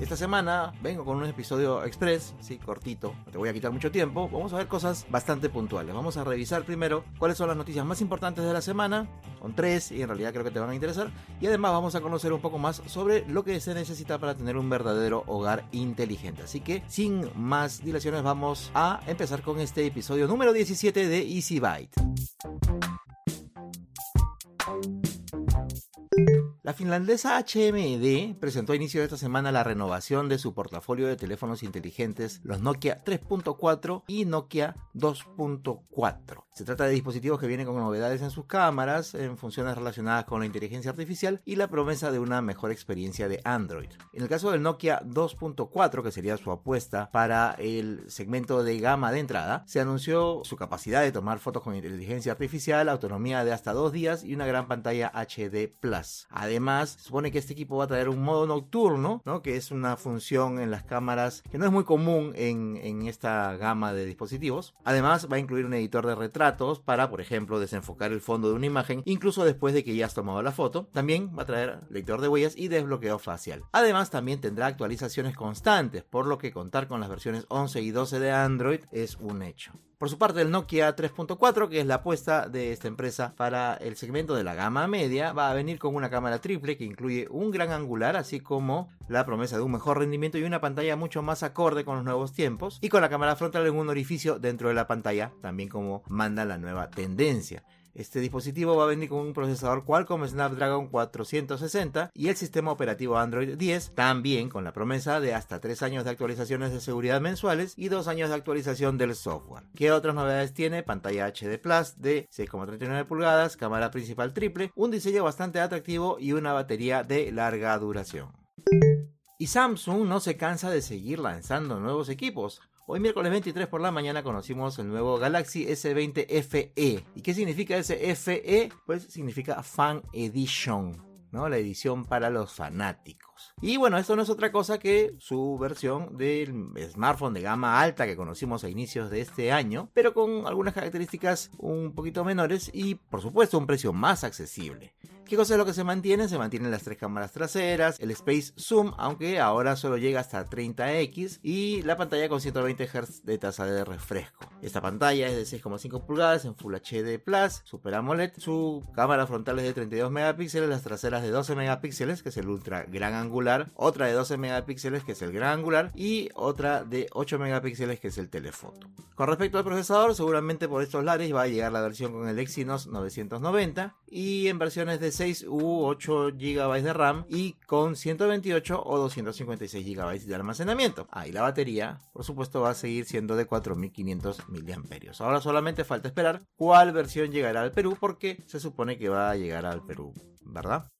Esta semana vengo con un episodio express, sí, cortito, no te voy a quitar mucho tiempo. Vamos a ver cosas bastante puntuales. Vamos a revisar primero cuáles son las noticias más importantes de la semana, con tres y en realidad creo que te van a interesar. Y además vamos a conocer un poco más sobre lo que se necesita para tener un verdadero hogar inteligente. Así que sin más dilaciones vamos a empezar con este episodio número 17 de Easy Byte. La finlandesa HMD presentó a inicio de esta semana la renovación de su portafolio de teléfonos inteligentes, los Nokia 3.4 y Nokia 2.4. Se trata de dispositivos que vienen con novedades en sus cámaras, en funciones relacionadas con la inteligencia artificial y la promesa de una mejor experiencia de Android. En el caso del Nokia 2.4, que sería su apuesta para el segmento de gama de entrada, se anunció su capacidad de tomar fotos con inteligencia artificial, autonomía de hasta dos días y una gran pantalla HD Plus. Se supone que este equipo va a traer un modo nocturno, ¿no? que es una función en las cámaras que no es muy común en, en esta gama de dispositivos. Además, va a incluir un editor de retratos para, por ejemplo, desenfocar el fondo de una imagen, incluso después de que ya has tomado la foto. También va a traer lector de huellas y desbloqueo facial. Además, también tendrá actualizaciones constantes, por lo que contar con las versiones 11 y 12 de Android es un hecho. Por su parte, el Nokia 3.4, que es la apuesta de esta empresa para el segmento de la gama media, va a venir con una cámara triple que incluye un gran angular, así como la promesa de un mejor rendimiento y una pantalla mucho más acorde con los nuevos tiempos, y con la cámara frontal en un orificio dentro de la pantalla, también como manda la nueva tendencia. Este dispositivo va a venir con un procesador Qualcomm Snapdragon 460 y el sistema operativo Android 10, también con la promesa de hasta 3 años de actualizaciones de seguridad mensuales y 2 años de actualización del software. ¿Qué otras novedades tiene? Pantalla HD Plus de 6,39 pulgadas, cámara principal triple, un diseño bastante atractivo y una batería de larga duración. Y Samsung no se cansa de seguir lanzando nuevos equipos. Hoy miércoles 23 por la mañana conocimos el nuevo Galaxy S20 FE. ¿Y qué significa ese FE? Pues significa Fan Edition, ¿no? La edición para los fanáticos. Y bueno, esto no es otra cosa que su versión del smartphone de gama alta que conocimos a inicios de este año, pero con algunas características un poquito menores y por supuesto un precio más accesible. ¿Qué cosa es lo que se mantiene? Se mantienen las tres cámaras traseras, el Space Zoom, aunque ahora solo llega hasta 30x, y la pantalla con 120 Hz de tasa de refresco. Esta pantalla es de 6,5 pulgadas en Full HD Plus, Super AMOLED, su cámara frontal es de 32 megapíxeles, las traseras de 12 megapíxeles, que es el ultra gran otra de 12 megapíxeles, que es el gran angular, y otra de 8 megapíxeles, que es el telefoto. Con respecto al procesador, seguramente por estos lares va a llegar la versión con el Exynos 990, y en versiones de 6 u 8 GB de RAM y con 128 o 256 GB de almacenamiento. Ahí la batería, por supuesto, va a seguir siendo de 4500 mAh. Ahora solamente falta esperar cuál versión llegará al Perú porque se supone que va a llegar al Perú, ¿verdad?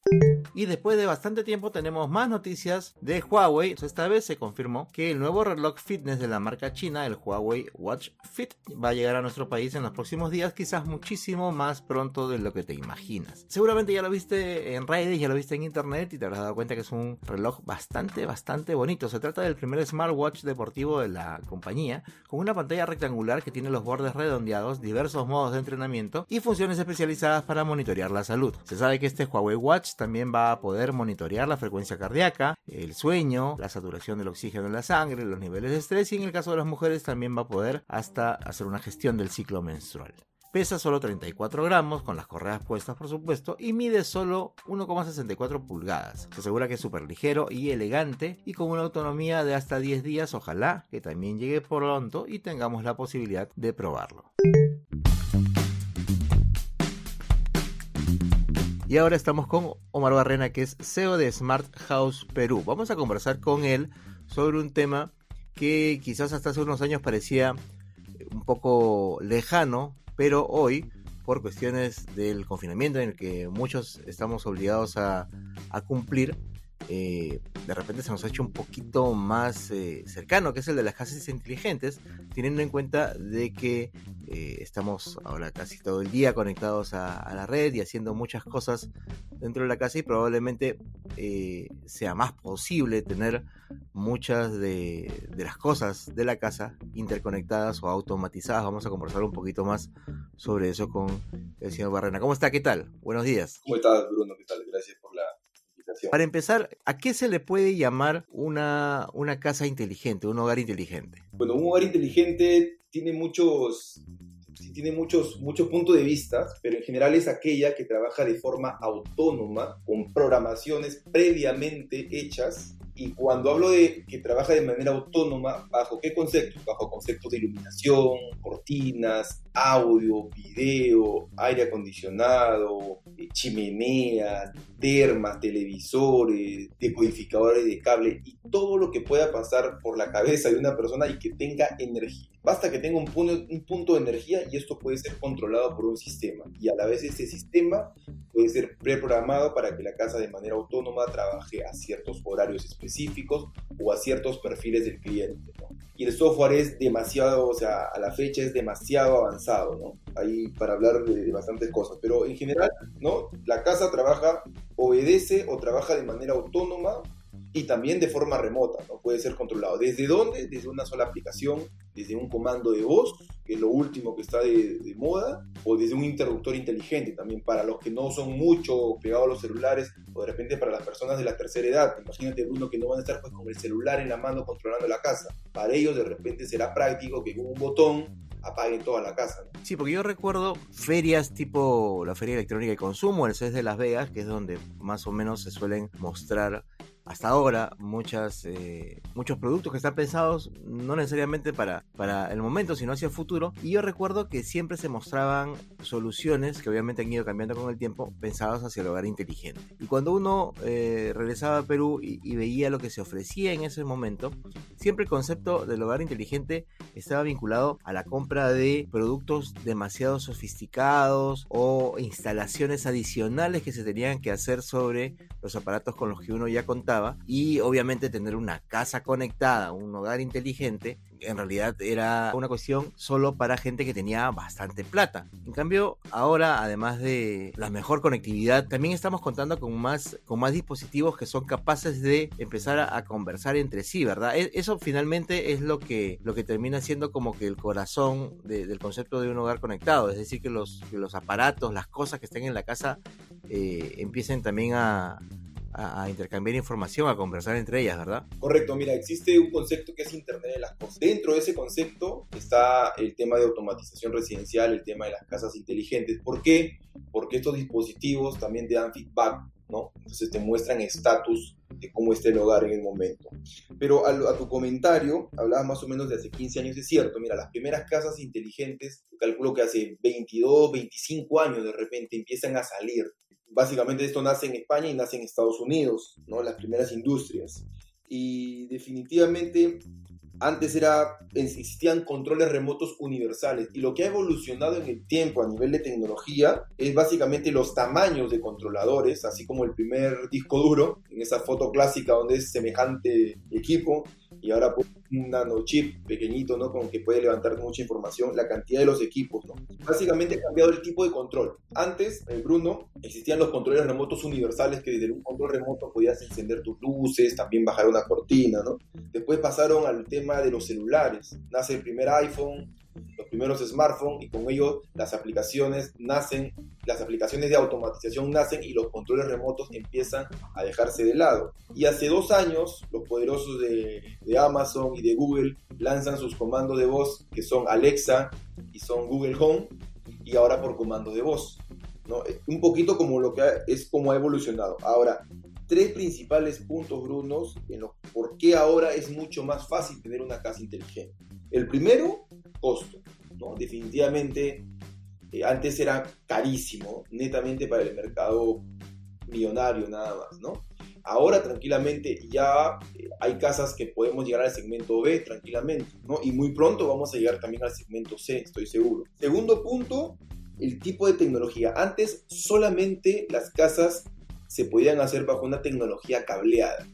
Y después de bastante tiempo tenemos más noticias de Huawei. Esta vez se confirmó que el nuevo reloj fitness de la marca china, el Huawei Watch Fit, va a llegar a nuestro país en los próximos días, quizás muchísimo más pronto de lo que te imaginas. Seguramente ya lo viste en redes, ya lo viste en internet y te habrás dado cuenta que es un reloj bastante, bastante bonito. Se trata del primer smartwatch deportivo de la compañía, con una pantalla rectangular que tiene los bordes redondeados, diversos modos de entrenamiento y funciones especializadas para monitorear la salud. Se sabe que este Huawei Watch también va a poder monitorear la frecuencia cardíaca, el sueño, la saturación del oxígeno en la sangre, los niveles de estrés y en el caso de las mujeres también va a poder hasta hacer una gestión del ciclo menstrual. Pesa solo 34 gramos, con las correas puestas por supuesto, y mide solo 1,64 pulgadas. Se asegura que es súper ligero y elegante y con una autonomía de hasta 10 días, ojalá que también llegue pronto y tengamos la posibilidad de probarlo. Y ahora estamos con Omar Barrena, que es CEO de Smart House Perú. Vamos a conversar con él sobre un tema que quizás hasta hace unos años parecía un poco lejano, pero hoy, por cuestiones del confinamiento en el que muchos estamos obligados a, cumplir, eh, de repente se nos ha hecho un poquito más eh, cercano, que es el de las casas inteligentes, teniendo en cuenta de que eh, estamos ahora casi todo el día conectados a, la red y haciendo muchas cosas dentro de la casa y probablemente sea más posible tener muchas de, de, las cosas de la casa interconectadas o automatizadas. Vamos a conversar un poquito más sobre eso con el señor Barrena. ¿Cómo está? ¿Qué tal? Buenos días. ¿Cómo estás, Bruno? ¿Qué tal? Gracias por la para empezar, ¿a qué se le puede llamar una, una casa inteligente, un hogar inteligente? Bueno, un hogar inteligente tiene muchos, tiene muchos, muchos puntos de vista, pero en general es aquella que trabaja de forma autónoma, con programaciones previamente hechas y cuando hablo de que trabaja de manera autónoma, ¿bajo qué conceptos? Bajo conceptos de iluminación, cortinas, audio, video, aire acondicionado, eh, chimeneas, termas, televisores, decodificadores de cable y todo lo que pueda pasar por la cabeza de una persona y que tenga energía. Basta que tenga un punto, un punto de energía y esto puede ser controlado por un sistema. Y a la vez ese sistema puede ser preprogramado para que la casa de manera autónoma trabaje a ciertos horarios específicos o a ciertos perfiles del cliente. Y el software es demasiado, o sea, a la fecha es demasiado avanzado, ¿no? Ahí para hablar de, bastantes cosas. Pero en general, ¿no? La casa trabaja, obedece o trabaja de manera autónoma y también de forma remota, ¿no? Puede ser controlado. ¿Desde dónde? Desde una sola aplicación, desde un comando de voz, que es lo último que está de, moda, o desde un interruptor inteligente también para los que no son mucho pegados a los celulares, o de repente para las personas de la tercera edad. Imagínate, uno que no van a estar pues con el celular en la mano controlando la casa. Para ellos de repente será práctico que con un botón apaguen toda la casa. Sí, porque yo recuerdo ferias tipo la Feria Electrónica de Consumo, el CES de Las Vegas, que es donde más o menos se suelen mostrar hasta ahora muchas, eh, muchos productos que están pensados no necesariamente para, para el momento, sino hacia el futuro. Y yo recuerdo que siempre se mostraban soluciones que obviamente han ido cambiando con el tiempo, pensadas hacia el hogar inteligente. Y cuando uno eh, regresaba a Perú y, y, veía lo que se ofrecía en ese momento, siempre el concepto del hogar inteligente estaba vinculado a la compra de productos demasiado sofisticados o instalaciones adicionales que se tenían que hacer sobre los aparatos con los que uno ya contaba y obviamente tener una casa conectada, un hogar inteligente, en realidad era una cuestión solo para gente que tenía bastante plata. En cambio, ahora, además de la mejor conectividad, también estamos contando con más, con más dispositivos que son capaces de empezar a, conversar entre sí, ¿verdad? E, eso finalmente es lo que, lo que termina siendo como que el corazón del concepto de un hogar conectado, es decir, que los, los aparatos, las cosas que estén en la casa eh, empiecen también a, a, intercambiar información, a conversar entre ellas, ¿verdad? Correcto, mira, existe un concepto que es Internet de las Cosas. Dentro de ese concepto está el tema de automatización residencial, el tema de las casas inteligentes. ¿Por qué? Porque estos dispositivos también te dan feedback, ¿no? Entonces te muestran estatus de cómo está el hogar en el momento. Pero a, tu comentario, hablabas más o menos de hace 15 años, es cierto, mira, las primeras casas inteligentes, calculo que hace 22, 25 años de repente empiezan a salir básicamente esto nace en España y nace en Estados Unidos, ¿no? Las primeras industrias. Y definitivamente antes era, existían controles remotos universales y lo que ha evolucionado en el tiempo a nivel de tecnología es básicamente los tamaños de controladores, así como el primer disco duro, en esa foto clásica donde es semejante equipo, y ahora pues, un nanochip pequeñito, ¿no? Con que puede levantar mucha información, la cantidad de los equipos, ¿no? Básicamente ha cambiado el tipo de control. Antes, eh, Bruno, existían los controles remotos universales que desde un control remoto podías encender tus luces, también bajar una cortina, ¿no? Después pasaron al tema de los celulares. Nace el primer iPhone, los primeros smartphones y con ellos las aplicaciones nacen, las aplicaciones de automatización nacen y los controles remotos empiezan a dejarse de lado. Y hace dos años los poderosos de, de Amazon y de Google lanzan sus comandos de voz que son Alexa y son Google Home y ahora por comando de voz. ¿no? Un poquito como lo que es como ha evolucionado. Ahora, tres principales puntos, Brunos, en los por qué ahora es mucho más fácil tener una casa inteligente. El primero, costo. ¿no? Definitivamente, eh, antes era carísimo, netamente para el mercado millonario nada más, ¿no? Ahora tranquilamente ya eh, hay casas que podemos llegar al segmento B tranquilamente, ¿no? Y muy pronto vamos a llegar también al segmento C, estoy seguro. Segundo punto, el tipo de tecnología. Antes solamente las casas se podían hacer bajo una tecnología cableada.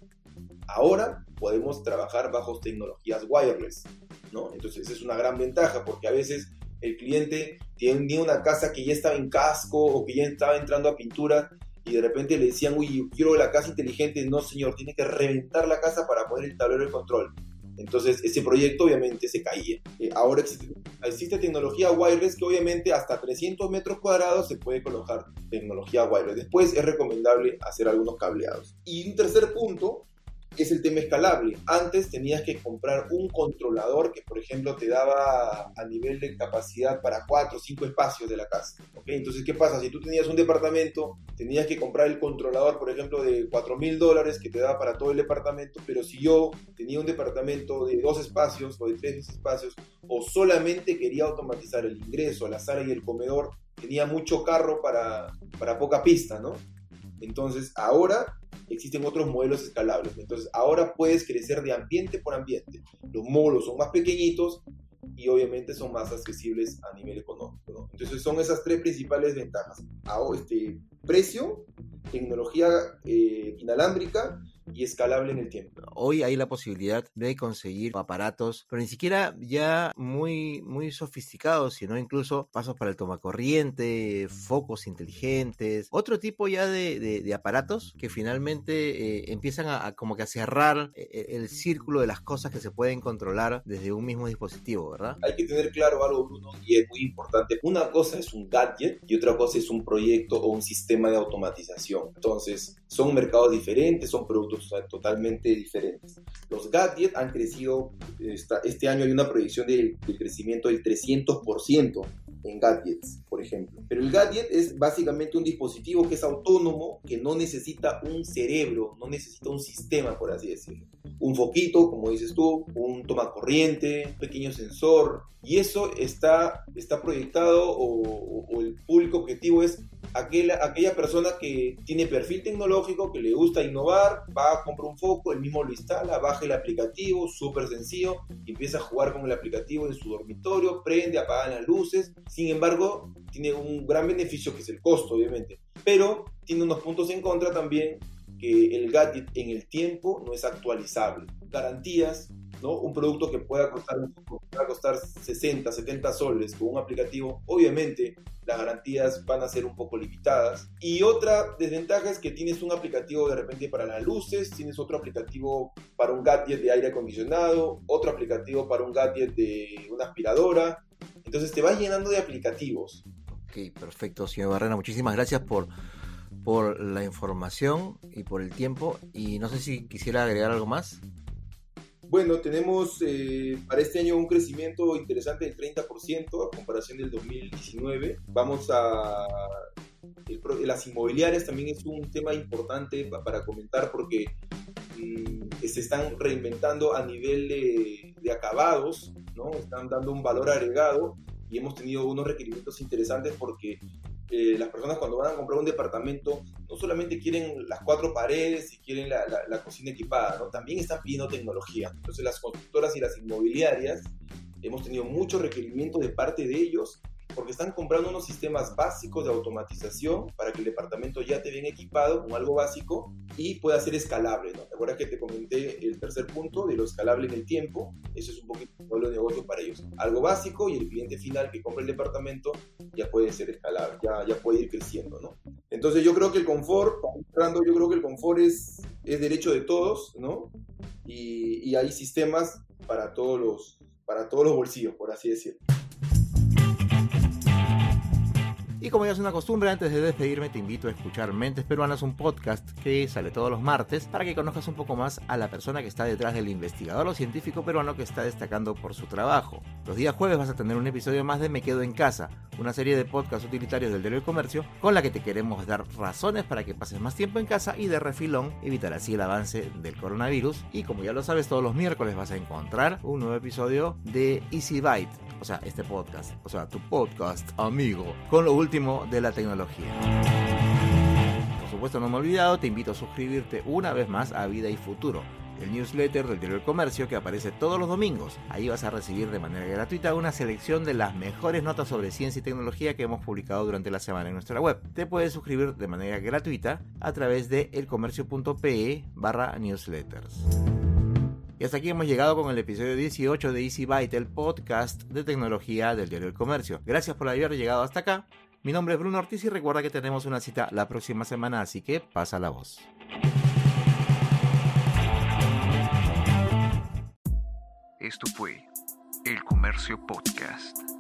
Ahora podemos trabajar bajo tecnologías wireless, ¿no? Entonces esa es una gran ventaja porque a veces el cliente tiene una casa que ya estaba en casco o que ya estaba entrando a pintura y de repente le decían, uy, quiero la casa inteligente. No, señor, tiene que reventar la casa para poner el tablero de control. Entonces, ese proyecto obviamente se caía. Eh, ahora existe, existe, tecnología wireless que obviamente hasta 300 metros cuadrados se puede colocar tecnología wireless. Después es recomendable hacer algunos cableados. Y un tercer punto es el tema escalable. Antes tenías que comprar un controlador que, por ejemplo, te daba a nivel de capacidad para cuatro o cinco espacios de la casa. Entonces, ¿qué pasa? Si tú tenías un departamento, tenías que comprar el controlador, por ejemplo, de 4 mil dólares que te daba para todo el departamento, pero si yo tenía un departamento de dos espacios o de tres espacios, o solamente quería automatizar el ingreso, la sala y el comedor, tenía mucho carro para, para poca pista, ¿no? Entonces, ahora existen otros modelos escalables. Entonces, ahora puedes crecer de ambiente por ambiente. Los módulos son más pequeñitos y obviamente son más accesibles a nivel económico. Entonces, son esas tres principales ventajas. Este, precio, tecnología eh, inalámbrica y escalable en el tiempo. Hoy hay la posibilidad de conseguir aparatos, pero ni siquiera ya muy, muy sofisticados, sino incluso pasos para el tomacorriente, focos inteligentes, otro tipo ya de, de, aparatos que finalmente eh, empiezan a, como que a cerrar eh, eh, el círculo de las cosas que se pueden controlar desde un mismo dispositivo, ¿verdad? Hay que tener claro algo, Bruno, y es muy importante. Una cosa es un gadget y otra cosa es un proyecto o un sistema de automatización. Entonces, son mercados diferentes, son productos totalmente diferentes. Los gadgets han crecido, este año hay una proyección de, de crecimiento del 300% en gadgets, por ejemplo. Pero el gadget es básicamente un dispositivo que es autónomo, que no necesita un cerebro, no necesita un sistema, por así decirlo. Un foquito, como dices tú, un toma corriente, un pequeño sensor, y eso está, está proyectado o, o el público objetivo es aquella, aquella persona que tiene perfil tecnológico, que le gusta innovar, va a comprar un foco, él mismo lo instala, baja el aplicativo, súper sencillo, empieza a jugar con el aplicativo en su dormitorio, prende, apaga las luces. Sin embargo, tiene un gran beneficio que es el costo, obviamente. Pero tiene unos puntos en contra también que el gadget en el tiempo no es actualizable. Garantías un producto que pueda costar, pueda costar 60, 70 soles con un aplicativo, obviamente las garantías van a ser un poco limitadas. Y otra desventaja es que tienes un aplicativo de repente para las luces, tienes otro aplicativo para un gadget de aire acondicionado, otro aplicativo para un gadget de una aspiradora. Entonces te vas llenando de aplicativos. Ok, perfecto, señor Barrena. Muchísimas gracias por, por la información y por el tiempo. Y no sé si quisiera agregar algo más. Bueno, tenemos eh, para este año un crecimiento interesante del 30% a comparación del 2019. Vamos a... las inmobiliarias también es un tema importante para comentar porque mm, se están reinventando a nivel de acabados, ¿no? Están dando un valor agregado y hemos tenido unos requerimientos interesantes porque eh, las personas cuando van a comprar un departamento no solamente quieren las cuatro paredes y quieren la, la, cocina equipada, ¿no? también están pidiendo tecnología. Entonces las constructoras y las inmobiliarias hemos tenido mucho requerimiento de parte de ellos porque están comprando unos sistemas básicos de automatización para que el departamento ya esté bien equipado con algo básico y pueda ser escalable. ¿no? ¿Te acuerdas que te comenté el tercer punto de lo escalable en el tiempo? Eso es un poquito el modelo de negocio para ellos. Algo básico y el cliente final que compra el departamento ya puede ser escalable, ya, puede ir creciendo. ¿no? Entonces yo creo que el confort, yo creo que el confort es, es derecho de todos, ¿no? Y, y hay sistemas para todos los para todos los bolsillos, por así decirlo. Y como ya es una costumbre, antes de despedirme te invito a escuchar Mentes Peruanas, un podcast que sale todos los martes para que conozcas un poco más a la persona que está detrás del investigador o científico peruano que está destacando por su trabajo. Los días jueves vas a tener un episodio más de Me Quedo en Casa, una serie de podcasts utilitarios del diario del comercio con la que te queremos dar razones para que pases más tiempo en casa y de refilón evitar así el avance del coronavirus. Y como ya lo sabes, todos los miércoles vas a encontrar un nuevo episodio de Easy Byte, o sea, este podcast, o sea, tu podcast amigo, con lo último de la tecnología. Por supuesto, no me he olvidado, te invito a suscribirte una vez más a Vida y Futuro el newsletter del Diario del Comercio que aparece todos los domingos. Ahí vas a recibir de manera gratuita una selección de las mejores notas sobre ciencia y tecnología que hemos publicado durante la semana en nuestra web. Te puedes suscribir de manera gratuita a través de elcomercio.pe barra newsletters. Y hasta aquí hemos llegado con el episodio 18 de Easy Byte, el podcast de tecnología del Diario del Comercio. Gracias por haber llegado hasta acá. Mi nombre es Bruno Ortiz y recuerda que tenemos una cita la próxima semana, así que pasa la voz. Esto fue El Comercio Podcast.